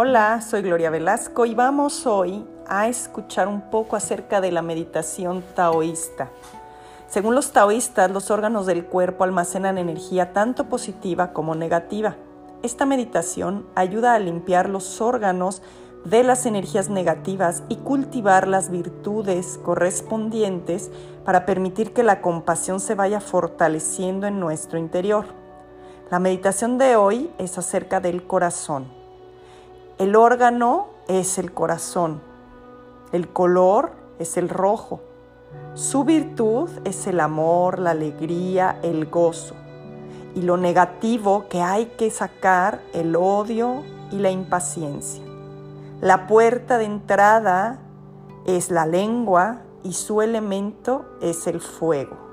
Hola, soy Gloria Velasco y vamos hoy a escuchar un poco acerca de la meditación taoísta. Según los taoístas, los órganos del cuerpo almacenan energía tanto positiva como negativa. Esta meditación ayuda a limpiar los órganos de las energías negativas y cultivar las virtudes correspondientes para permitir que la compasión se vaya fortaleciendo en nuestro interior. La meditación de hoy es acerca del corazón. El órgano es el corazón. El color es el rojo. Su virtud es el amor, la alegría, el gozo. Y lo negativo que hay que sacar, el odio y la impaciencia. La puerta de entrada es la lengua y su elemento es el fuego.